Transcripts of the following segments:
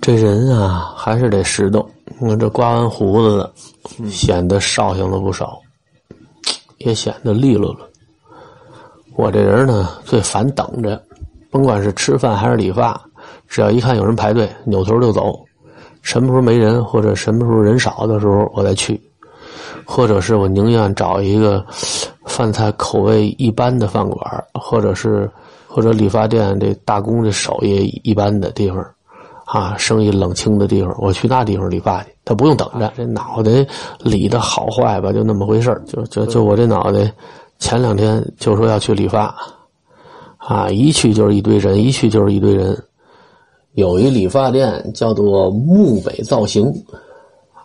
这人啊，还是得实动。我这刮完胡子了，显得绍兴了不少，也显得利落了。我这人呢，最烦等着，甭管是吃饭还是理发，只要一看有人排队，扭头就走。什么时候没人，或者什么时候人少的时候，我再去。或者是我宁愿找一个饭菜口味一般的饭馆，或者是或者理发店这大工的手艺一般的地方，啊，生意冷清的地方，我去那地方理发去。他不用等着，这脑袋理的好坏吧，就那么回事就就就我这脑袋，前两天就说要去理发，啊，一去就是一堆人，一去就是一堆人。有一理发店叫做木北造型。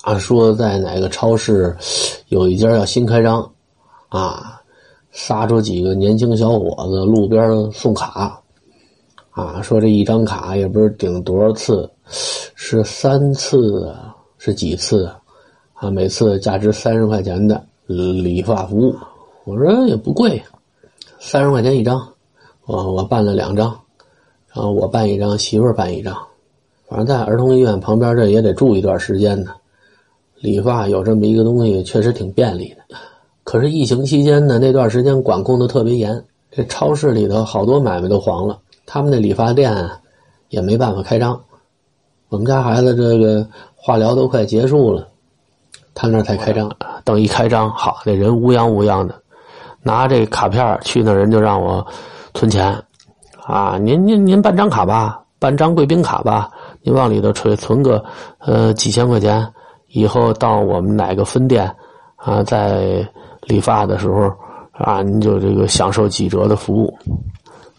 啊，说在哪个超市有一家要新开张，啊，杀出几个年轻小伙子路边送卡，啊，说这一张卡也不是顶多少次，是三次啊，是几次啊？啊，每次价值三十块钱的理发服务，我说也不贵，三十块钱一张，我我办了两张，然后我办一张，媳妇儿办一张，反正在儿童医院旁边这也得住一段时间呢。理发有这么一个东西，确实挺便利的。可是疫情期间呢，那段时间管控的特别严，这超市里头好多买卖都黄了，他们那理发店也没办法开张。我们家孩子这个化疗都快结束了，他那才开张。等一开张，好，那人乌泱乌泱的，拿这卡片去那人就让我存钱啊！您您您办张卡吧，办张贵宾卡吧，您往里头存存个呃几千块钱。以后到我们哪个分店，啊，在理发的时候，啊，您就这个享受几折的服务。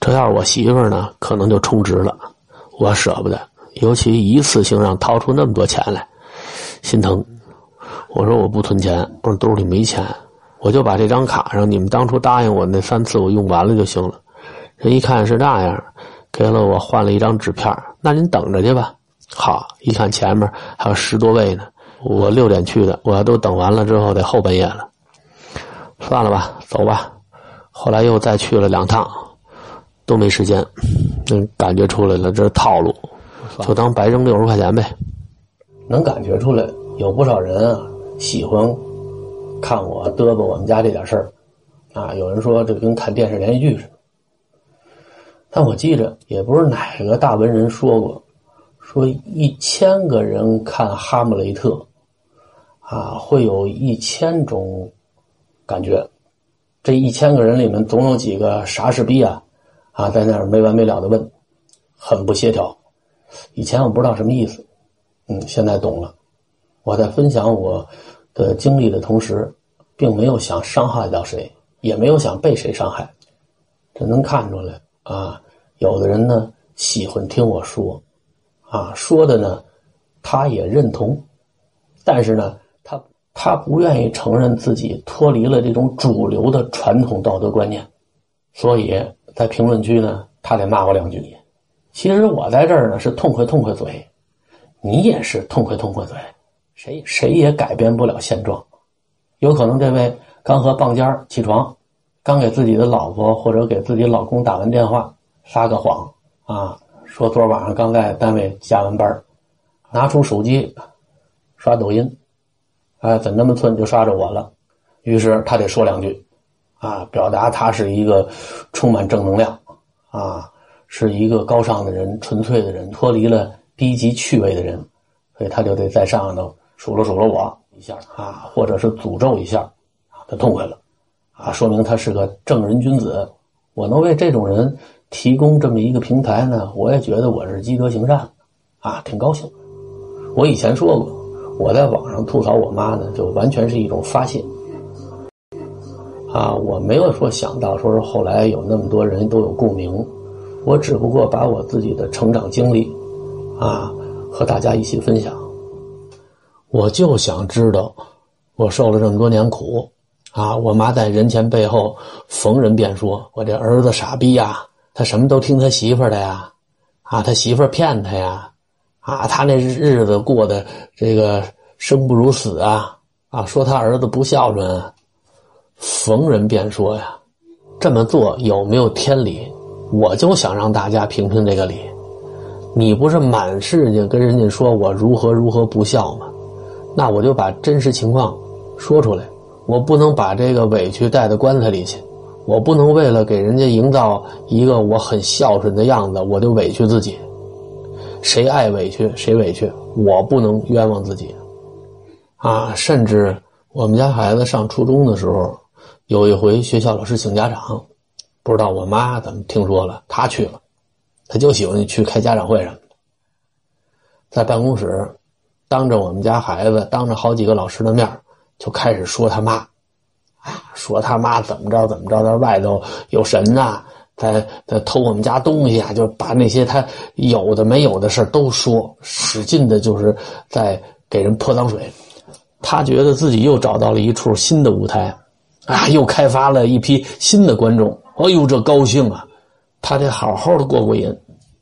这要是我媳妇呢，可能就充值了，我舍不得，尤其一次性让掏出那么多钱来，心疼。我说我不存钱，我说兜里没钱，我就把这张卡上你们当初答应我那三次我用完了就行了。人一看是那样，给了我换了一张纸片那您等着去吧。好，一看前面还有十多位呢。我六点去的，我要都等完了之后得后半夜了，算了吧，走吧。后来又再去了两趟，都没时间，能感觉出来了，这是套路，就当白扔六十块钱呗。能感觉出来，有不少人啊喜欢看我嘚啵我们家这点事儿，啊，有人说这跟看电视连续剧似的。但我记着，也不是哪个大文人说过。说一千个人看《哈姆雷特》，啊，会有一千种感觉。这一千个人里面，总有几个傻士逼啊，啊，在那儿没完没了的问，很不协调。以前我不知道什么意思，嗯，现在懂了。我在分享我的经历的同时，并没有想伤害到谁，也没有想被谁伤害。这能看出来啊。有的人呢，喜欢听我说。啊，说的呢，他也认同，但是呢，他他不愿意承认自己脱离了这种主流的传统道德观念，所以在评论区呢，他得骂我两句。其实我在这儿呢是痛快痛快嘴，你也是痛快痛快嘴，谁谁也改变不了现状。有可能这位刚和棒尖起床，刚给自己的老婆或者给自己老公打完电话，撒个谎啊。说昨晚上刚在单位加完班拿出手机刷抖音，哎，怎那么寸就刷着我了？于是他得说两句，啊，表达他是一个充满正能量，啊，是一个高尚的人、纯粹的人、脱离了低级趣味的人，所以他就得在上头数落数落我一下啊，或者是诅咒一下，啊，他痛快了，啊，说明他是个正人君子。我能为这种人。提供这么一个平台呢，我也觉得我是积德行善，啊，挺高兴。我以前说过，我在网上吐槽我妈呢，就完全是一种发泄。啊，我没有说想到说是后来有那么多人都有共鸣，我只不过把我自己的成长经历，啊，和大家一起分享。我就想知道，我受了这么多年苦，啊，我妈在人前背后逢人便说我这儿子傻逼呀。他什么都听他媳妇的呀，啊，他媳妇骗他呀，啊，他那日子过得这个生不如死啊，啊，说他儿子不孝顺，逢人便说呀，这么做有没有天理？我就想让大家评评这个理。你不是满世界跟人家说我如何如何不孝吗？那我就把真实情况说出来。我不能把这个委屈带到棺材里去，我不能为了给人家营造一个我很孝顺的样子，我就委屈自己。谁爱委屈谁委屈，我不能冤枉自己。啊，甚至我们家孩子上初中的时候，有一回学校老师请家长，不知道我妈怎么听说了，她去了，她就喜欢去开家长会什么的，在办公室当着我们家孩子，当着好几个老师的面就开始说他妈，啊，说他妈怎么着怎么着，在外头有神呐，在在偷我们家东西啊，就把那些他有的没有的事都说，使劲的就是在给人泼脏水。他觉得自己又找到了一处新的舞台，啊，又开发了一批新的观众。哎呦，这高兴啊！他得好好的过过瘾。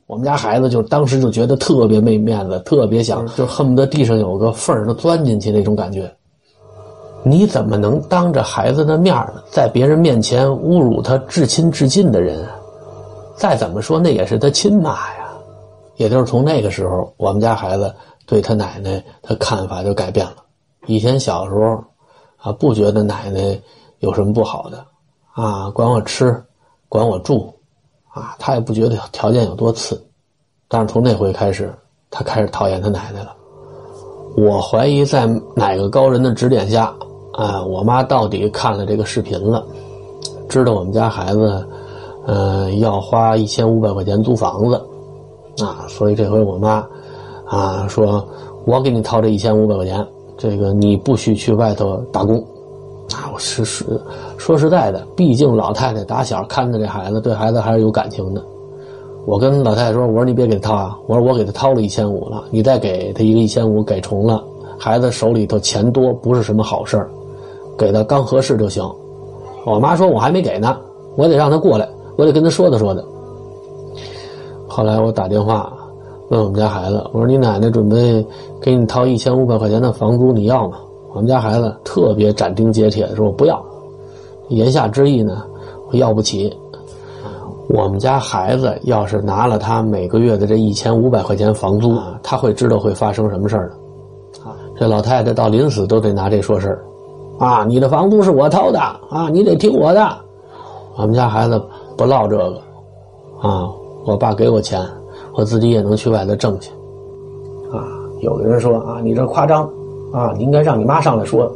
我们家孩子就当时就觉得特别没面子，特别想就恨不得地上有个缝儿，钻进去那种感觉。你怎么能当着孩子的面在别人面前侮辱他至亲至近的人？再怎么说，那也是他亲妈呀。也就是从那个时候，我们家孩子对他奶奶的看法就改变了。以前小时候，啊，不觉得奶奶有什么不好的，啊，管我吃，管我住，啊，他也不觉得条件有多次。但是从那回开始，他开始讨厌他奶奶了。我怀疑在哪个高人的指点下。啊，我妈到底看了这个视频了，知道我们家孩子，呃，要花一千五百块钱租房子，啊，所以这回我妈，啊，说我给你掏这一千五百块钱，这个你不许去外头打工，我是实说实在的，毕竟老太太打小看着这孩子，对孩子还是有感情的。我跟老太太说，我说你别给他掏啊，我说我给他掏了一千五了，你再给他一个一千五，给重了，孩子手里头钱多不是什么好事儿。给的刚合适就行。我妈说：“我还没给呢，我得让他过来，我得跟他说的说的。”后来我打电话问我们家孩子：“我说你奶奶准备给你掏一千五百块钱的房租，你要吗？”我们家孩子特别斩钉截铁的说：“我不要。”言下之意呢，我要不起。我们家孩子要是拿了他每个月的这一千五百块钱房租，他会知道会发生什么事儿的。这老太太到临死都得拿这说事儿。啊，你的房租是我掏的啊，你得听我的。我们家孩子不唠这个，啊，我爸给我钱，我自己也能去外头挣去。啊，有的人说啊，你这夸张，啊，你应该让你妈上来说。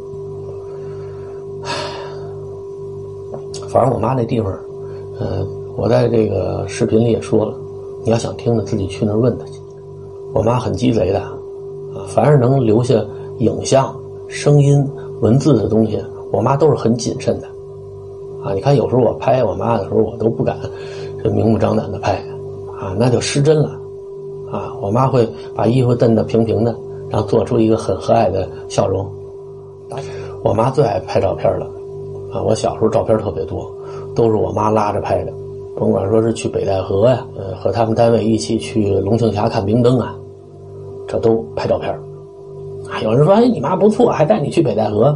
唉，反正我妈那地方，呃，我在这个视频里也说了，你要想听的，自己去那儿问她去。我妈很鸡贼的，啊，凡是能留下影像、声音。文字的东西，我妈都是很谨慎的，啊，你看有时候我拍我妈的时候，我都不敢这明目张胆的拍，啊，那就失真了，啊，我妈会把衣服蹬得平平的，然后做出一个很和蔼的笑容。我妈最爱拍照片了，啊，我小时候照片特别多，都是我妈拉着拍的，甭管说是去北戴河呀，呃，和他们单位一起去龙庆峡看明灯啊，这都拍照片。啊，有人说：“哎，你妈不错，还带你去北戴河。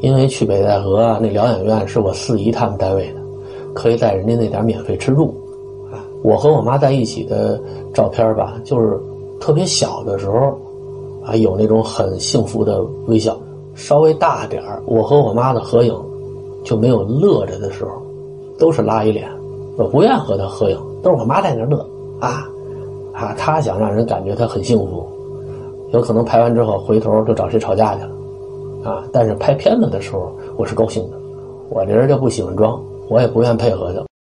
因为去北戴河啊那疗养院是我四姨他们单位的，可以在人家那点免费吃住。啊，我和我妈在一起的照片吧，就是特别小的时候，啊，有那种很幸福的微笑。稍微大点儿我和我妈的合影就没有乐着的时候，都是拉一脸。我不愿和她合影，都是我妈在那乐。啊，啊，她想让人感觉她很幸福。”有可能拍完之后回头就找谁吵架去了，啊！但是拍片子的时候我是高兴的，我这人就不喜欢装，我也不愿配合他。